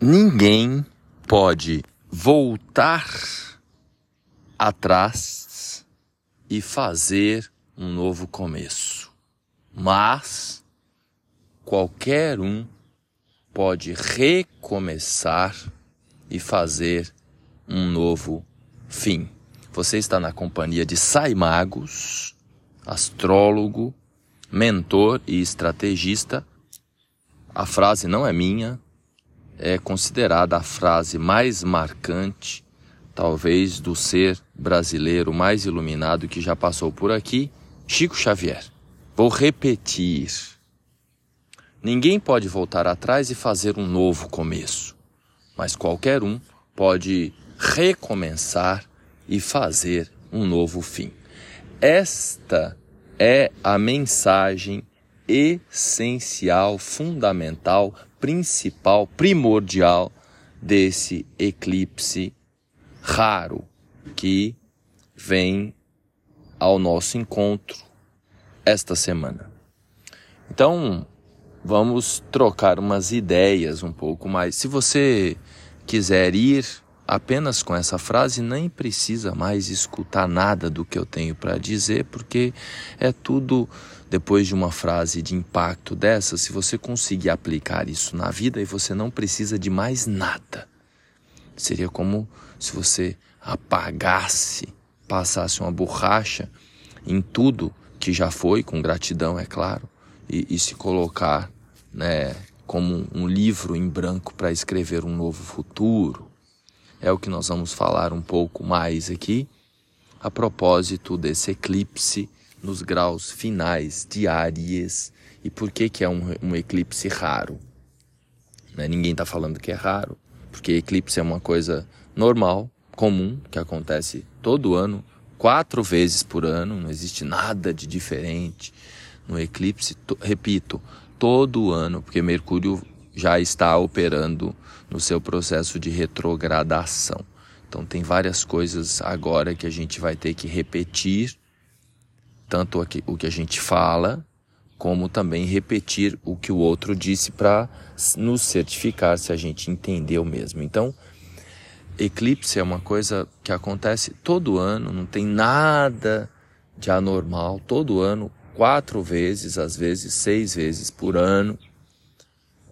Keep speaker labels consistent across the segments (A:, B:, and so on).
A: ninguém pode voltar atrás e fazer um novo começo. Mas qualquer um pode recomeçar e fazer um novo fim. Você está na companhia de Sai Magos, astrólogo, mentor e estrategista. A frase não é minha, é considerada a frase mais marcante, talvez, do ser brasileiro mais iluminado que já passou por aqui, Chico Xavier. Vou repetir. Ninguém pode voltar atrás e fazer um novo começo, mas qualquer um pode recomeçar e fazer um novo fim. Esta é a mensagem essencial, fundamental, principal, primordial desse eclipse raro que vem ao nosso encontro esta semana. Então, vamos trocar umas ideias um pouco mais. Se você quiser ir apenas com essa frase, nem precisa mais escutar nada do que eu tenho para dizer, porque é tudo depois de uma frase de impacto dessa, se você conseguir aplicar isso na vida e você não precisa de mais nada. Seria como se você apagasse, passasse uma borracha em tudo que já foi, com gratidão, é claro, e, e se colocar né, como um livro em branco para escrever um novo futuro, é o que nós vamos falar um pouco mais aqui, a propósito desse eclipse nos graus finais de Áries e por que, que é um, um eclipse raro. Né? Ninguém está falando que é raro, porque eclipse é uma coisa normal, comum, que acontece todo ano, quatro vezes por ano, não existe nada de diferente no eclipse, repito, todo ano, porque Mercúrio já está operando no seu processo de retrogradação. Então tem várias coisas agora que a gente vai ter que repetir, tanto o que a gente fala, como também repetir o que o outro disse para nos certificar se a gente entendeu mesmo. Então, eclipse é uma coisa que acontece todo ano, não tem nada de anormal, todo ano, quatro vezes, às vezes seis vezes por ano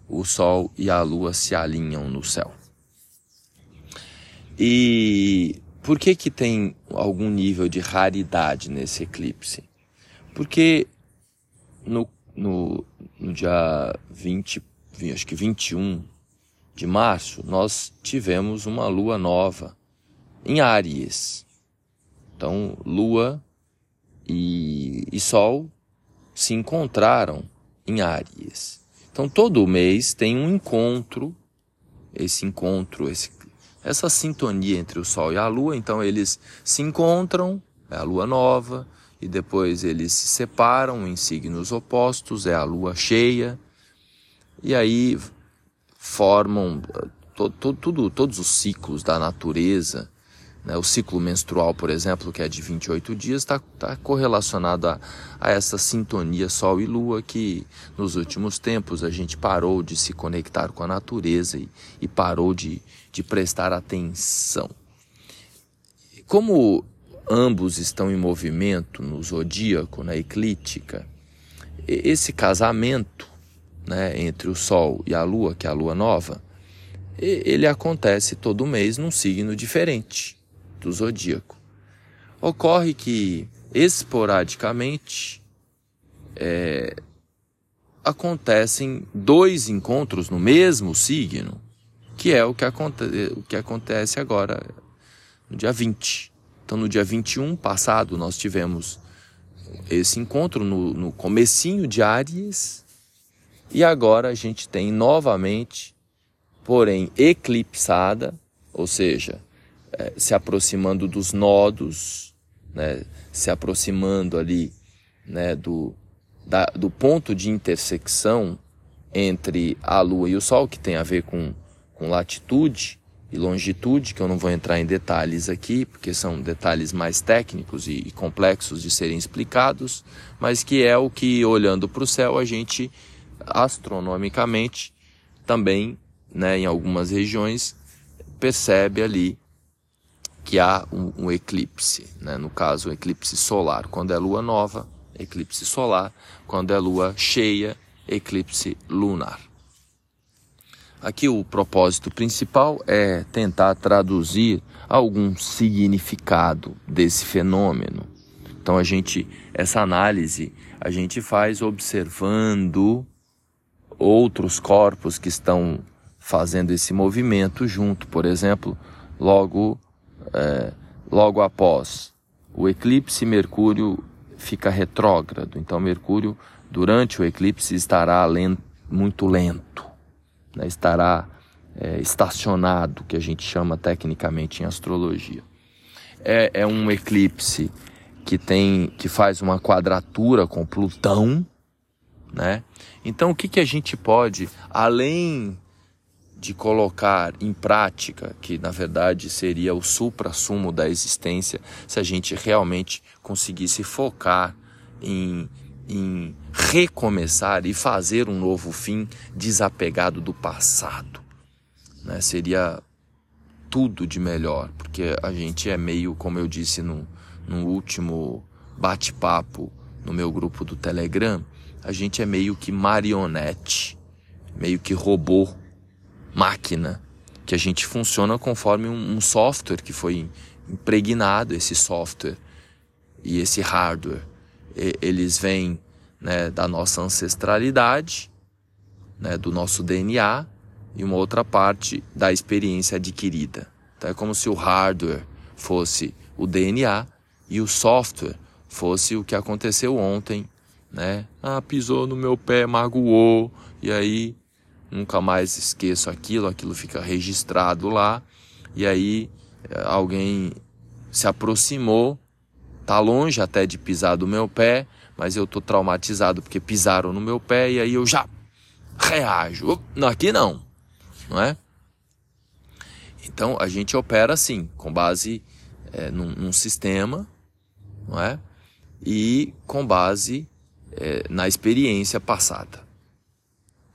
A: o Sol e a Lua se alinham no céu. E por que que tem algum nível de raridade nesse eclipse? Porque no, no, no dia 20, acho que 21 de março, nós tivemos uma lua nova em Áries. Então, lua e, e sol se encontraram em Áries. Então todo mês tem um encontro, esse encontro, esse, essa sintonia entre o Sol e a Lua. Então eles se encontram, é a Lua nova, e depois eles se separam em signos opostos, é a Lua cheia, e aí formam to, to, tudo, todos os ciclos da natureza? O ciclo menstrual, por exemplo, que é de 28 dias, está tá correlacionado a, a essa sintonia Sol e Lua que nos últimos tempos a gente parou de se conectar com a natureza e, e parou de, de prestar atenção. Como ambos estão em movimento no zodíaco, na eclíptica, esse casamento né, entre o Sol e a Lua, que é a Lua nova, ele acontece todo mês num signo diferente do zodíaco. Ocorre que, esporadicamente, é, acontecem dois encontros no mesmo signo, que é o que, aconte o que acontece agora, no dia 20. Então, no dia 21 passado, nós tivemos esse encontro no, no comecinho de Áries, e agora a gente tem novamente, porém eclipsada, ou seja, é, se aproximando dos nodos, né, se aproximando ali né, do, da, do ponto de intersecção entre a Lua e o Sol, que tem a ver com, com latitude e longitude, que eu não vou entrar em detalhes aqui, porque são detalhes mais técnicos e, e complexos de serem explicados, mas que é o que, olhando para o céu, a gente astronomicamente também né, em algumas regiões, percebe ali que há um, um eclipse, né? no caso, um eclipse solar. Quando é lua nova, eclipse solar. Quando é lua cheia, eclipse lunar. Aqui o propósito principal é tentar traduzir algum significado desse fenômeno. Então a gente essa análise a gente faz observando outros corpos que estão fazendo esse movimento junto, por exemplo, logo é, logo após o eclipse, Mercúrio fica retrógrado. Então, Mercúrio, durante o eclipse, estará lento, muito lento, né? estará é, estacionado, que a gente chama tecnicamente em astrologia. É, é um eclipse que tem, que faz uma quadratura com Plutão, né? Então, o que, que a gente pode, além de colocar em prática, que na verdade seria o supra-sumo da existência, se a gente realmente conseguisse focar em, em recomeçar e fazer um novo fim desapegado do passado. Né? Seria tudo de melhor, porque a gente é meio, como eu disse no, no último bate-papo no meu grupo do Telegram, a gente é meio que marionete, meio que robô máquina, que a gente funciona conforme um, um software que foi impregnado, esse software e esse hardware. E, eles vêm né, da nossa ancestralidade, né, do nosso DNA, e uma outra parte da experiência adquirida. Então é como se o hardware fosse o DNA e o software fosse o que aconteceu ontem, né? Ah, pisou no meu pé, magoou, e aí nunca mais esqueço aquilo, aquilo fica registrado lá, e aí eh, alguém se aproximou, tá longe até de pisar do meu pé, mas eu tô traumatizado porque pisaram no meu pé e aí eu já reajo. Aqui não, não é? Então a gente opera assim, com base é, num, num, sistema, não é? E com base é, na experiência passada.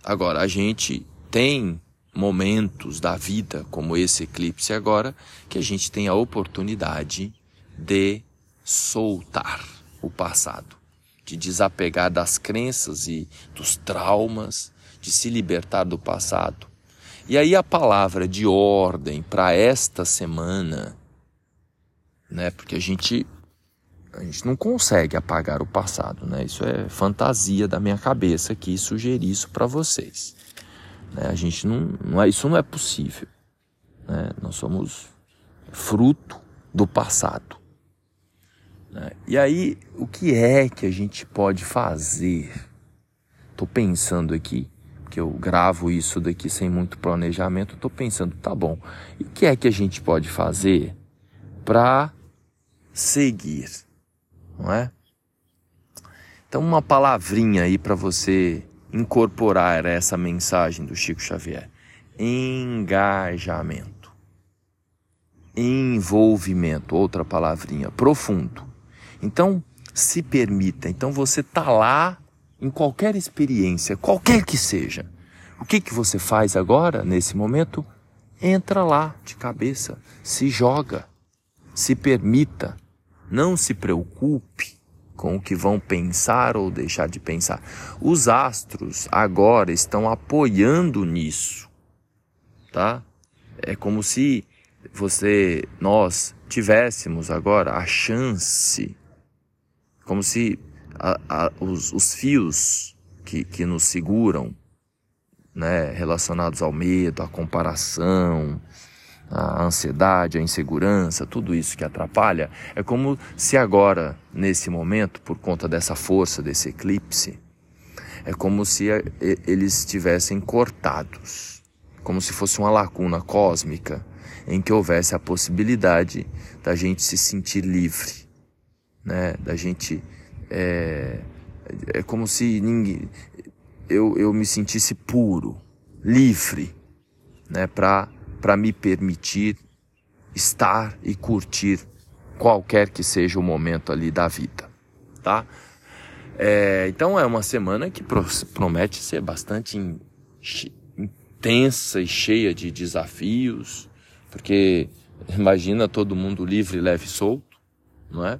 A: Agora, a gente tem momentos da vida, como esse eclipse agora, que a gente tem a oportunidade de soltar o passado, de desapegar das crenças e dos traumas, de se libertar do passado. E aí a palavra de ordem para esta semana, né? Porque a gente a gente não consegue apagar o passado, né? Isso é fantasia da minha cabeça aqui sugerir isso para vocês. Né? A gente não, não é, isso não é possível. Né? Nós somos fruto do passado. Né? E aí, o que é que a gente pode fazer? Estou pensando aqui, que eu gravo isso daqui sem muito planejamento. Estou pensando, tá bom. E o que é que a gente pode fazer para seguir? Não é? Então, uma palavrinha aí para você incorporar essa mensagem do Chico Xavier: engajamento, envolvimento, outra palavrinha, profundo. Então, se permita. Então, você tá lá em qualquer experiência, qualquer que seja. O que que você faz agora, nesse momento? Entra lá de cabeça, se joga, se permita, não se preocupe com o que vão pensar ou deixar de pensar. Os astros agora estão apoiando nisso, tá? É como se você, nós tivéssemos agora a chance, como se a, a, os, os fios que, que nos seguram, né, relacionados ao medo, à comparação, a ansiedade, a insegurança, tudo isso que atrapalha, é como se agora, nesse momento, por conta dessa força desse eclipse, é como se eles estivessem cortados, como se fosse uma lacuna cósmica em que houvesse a possibilidade da gente se sentir livre, né? Da gente é, é como se ninguém, eu, eu me sentisse puro, livre, né? Para para me permitir estar e curtir qualquer que seja o momento ali da vida, tá? É, então é uma semana que promete ser bastante tensa e cheia de desafios, porque imagina todo mundo livre, leve e solto, não é?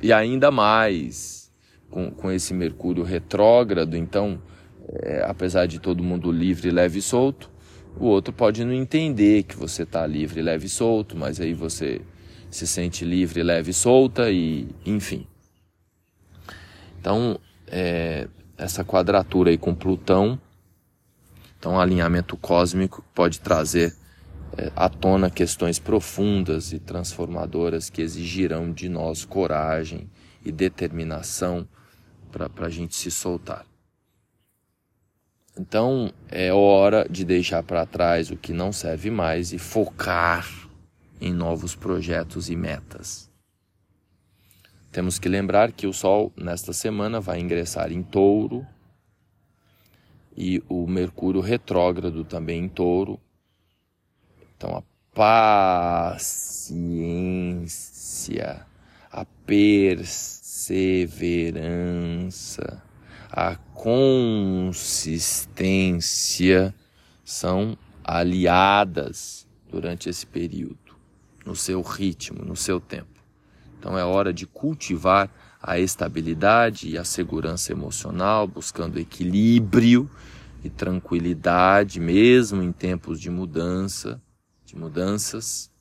A: E ainda mais com, com esse Mercúrio retrógrado, então, é, apesar de todo mundo livre, leve e solto, o outro pode não entender que você está livre, leve e solto, mas aí você se sente livre, leve e solta e enfim. Então, é, essa quadratura aí com Plutão, então alinhamento cósmico pode trazer é, à tona questões profundas e transformadoras que exigirão de nós coragem e determinação para a gente se soltar. Então é hora de deixar para trás o que não serve mais e focar em novos projetos e metas. Temos que lembrar que o Sol, nesta semana, vai ingressar em touro e o Mercúrio retrógrado também em touro. Então, a paciência, a perseverança, a consistência são aliadas durante esse período, no seu ritmo, no seu tempo. Então é hora de cultivar a estabilidade e a segurança emocional, buscando equilíbrio e tranquilidade, mesmo em tempos de mudança, de mudanças.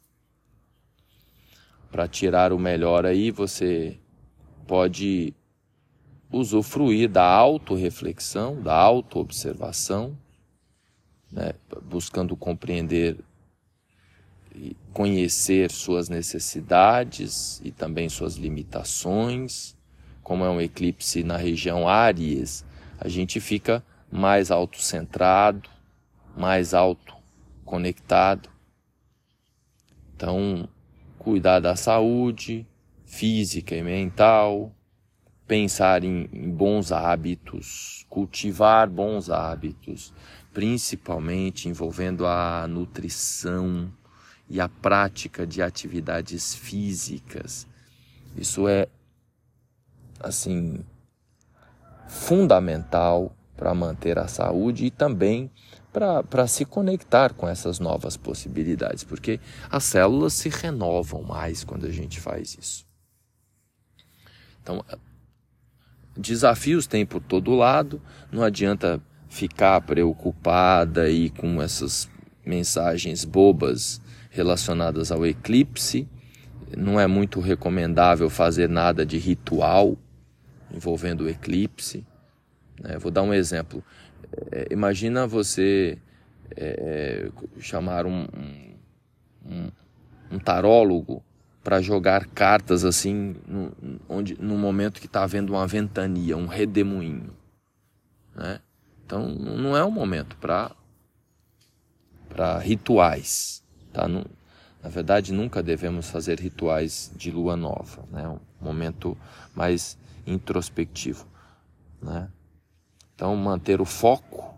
A: Para tirar o melhor aí, você pode usufruir da autorreflexão, da autoobservação, né, buscando compreender conhecer suas necessidades e também suas limitações. Como é um eclipse na região Áries, a gente fica mais autocentrado, mais autoconectado. Então, cuidar da saúde física e mental, pensar em, em bons hábitos, cultivar bons hábitos, principalmente envolvendo a nutrição, e a prática de atividades físicas. Isso é, assim, fundamental para manter a saúde e também para se conectar com essas novas possibilidades, porque as células se renovam mais quando a gente faz isso. Então, desafios tem por todo lado, não adianta ficar preocupada aí com essas mensagens bobas relacionadas ao eclipse. Não é muito recomendável fazer nada de ritual envolvendo o eclipse. Né? Vou dar um exemplo. É, imagina você é, chamar um, um, um tarólogo para jogar cartas assim, no, onde, no momento que está havendo uma ventania, um redemoinho. Né? Então não é um momento para rituais. Tá? na verdade, nunca devemos fazer rituais de lua nova, né? um momento mais introspectivo. Né? Então, manter o foco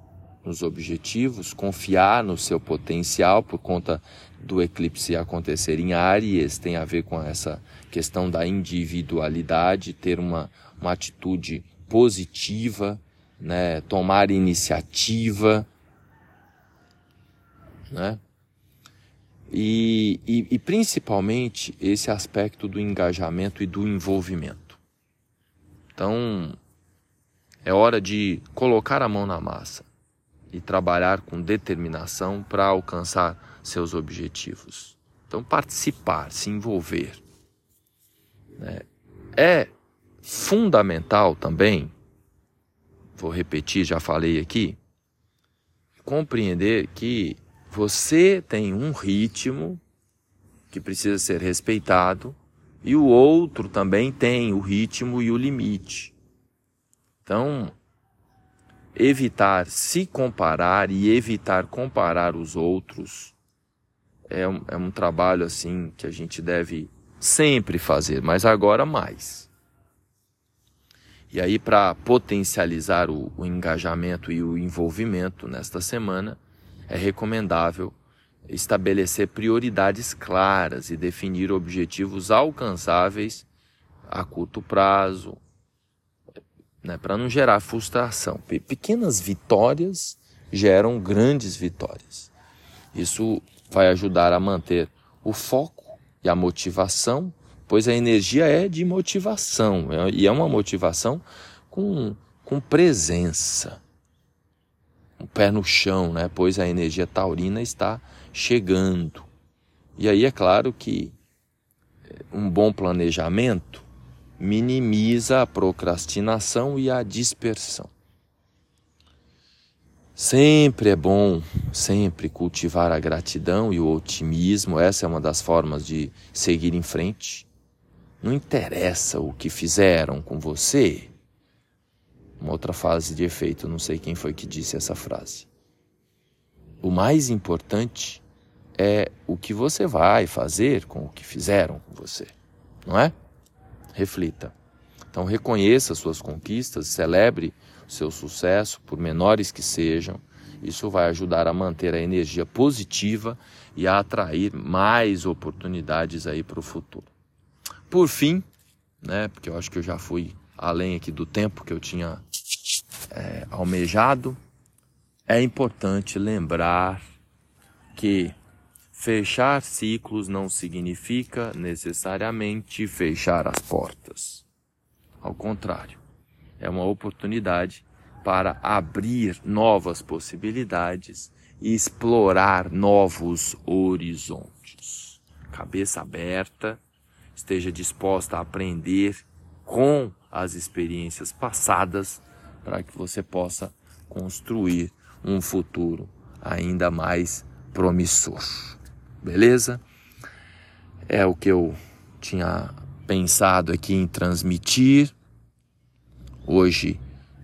A: nos objetivos, confiar no seu potencial por conta do eclipse acontecer em Áries, tem a ver com essa questão da individualidade, ter uma, uma atitude positiva, né? tomar iniciativa, né? E, e, e, principalmente esse aspecto do engajamento e do envolvimento. Então, é hora de colocar a mão na massa e trabalhar com determinação para alcançar seus objetivos. Então, participar, se envolver. Né? É fundamental também, vou repetir, já falei aqui, compreender que você tem um ritmo que precisa ser respeitado e o outro também tem o ritmo e o limite. Então, evitar se comparar e evitar comparar os outros é um, é um trabalho assim que a gente deve sempre fazer, mas agora mais. E aí, para potencializar o, o engajamento e o envolvimento nesta semana, é recomendável estabelecer prioridades claras e definir objetivos alcançáveis a curto prazo, né, para não gerar frustração. Pequenas vitórias geram grandes vitórias. Isso vai ajudar a manter o foco e a motivação, pois a energia é de motivação é, e é uma motivação com, com presença. O pé no chão, né? pois a energia taurina está chegando. E aí é claro que eh, um bom planejamento minimiza a procrastinação e a dispersão. Sempre é bom, sempre cultivar a gratidão e o otimismo, essa é uma das formas de seguir em frente. Não interessa o que fizeram com você. Uma outra frase de efeito, não sei quem foi que disse essa frase. O mais importante é o que você vai fazer com o que fizeram com você, não é? Reflita. Então reconheça suas conquistas, celebre seu sucesso, por menores que sejam. Isso vai ajudar a manter a energia positiva e a atrair mais oportunidades aí para o futuro. Por fim, né, porque eu acho que eu já fui além aqui do tempo que eu tinha é, almejado, é importante lembrar que fechar ciclos não significa necessariamente fechar as portas. Ao contrário, é uma oportunidade para abrir novas possibilidades e explorar novos horizontes. Cabeça aberta, esteja disposta a aprender com as experiências passadas para que você possa construir um futuro ainda mais promissor. Beleza? É o que eu tinha pensado aqui em transmitir Hoje,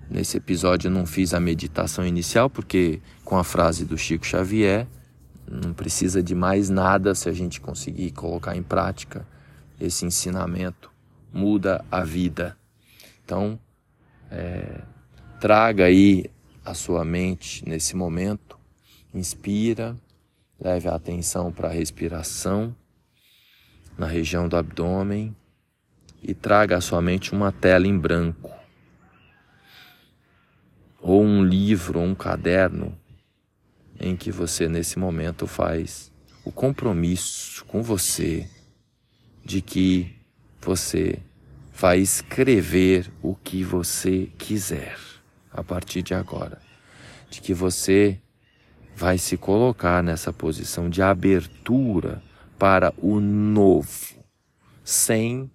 A: nesse episódio, eu não fiz a meditação inicial, porque com a frase do Chico Xavier, não precisa de mais nada se a gente conseguir colocar em prática esse ensinamento, muda a vida. Então, é, traga aí a sua mente nesse momento, inspira, leve a atenção para a respiração na região do abdômen e traga à sua mente uma tela em branco ou um livro, ou um caderno, em que você nesse momento faz o compromisso com você de que você vai escrever o que você quiser a partir de agora, de que você vai se colocar nessa posição de abertura para o novo, sem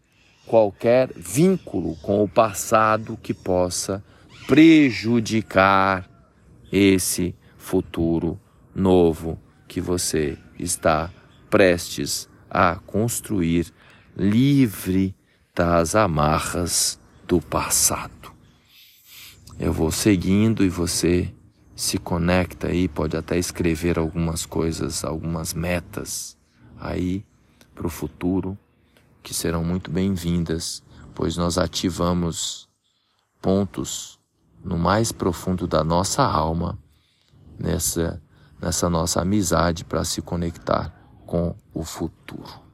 A: qualquer vínculo com o passado que possa prejudicar esse futuro novo que você está prestes a construir, livre das amarras do passado. Eu vou seguindo e você se conecta aí, pode até escrever algumas coisas, algumas metas aí para o futuro que serão muito bem-vindas, pois nós ativamos pontos no mais profundo da nossa alma, nessa, nessa nossa amizade para se conectar com o futuro.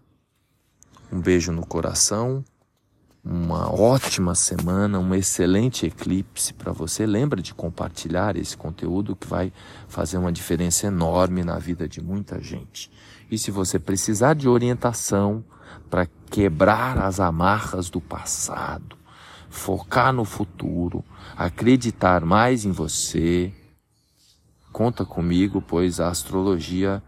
A: Um beijo no coração, uma ótima semana, um excelente eclipse para você. Lembra de compartilhar esse conteúdo que vai fazer uma diferença enorme na vida de muita gente. E se você precisar de orientação para quebrar as amarras do passado, focar no futuro, acreditar mais em você. Conta comigo, pois a astrologia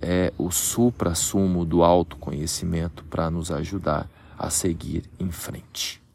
A: é o supra-sumo do autoconhecimento para nos ajudar a seguir em frente.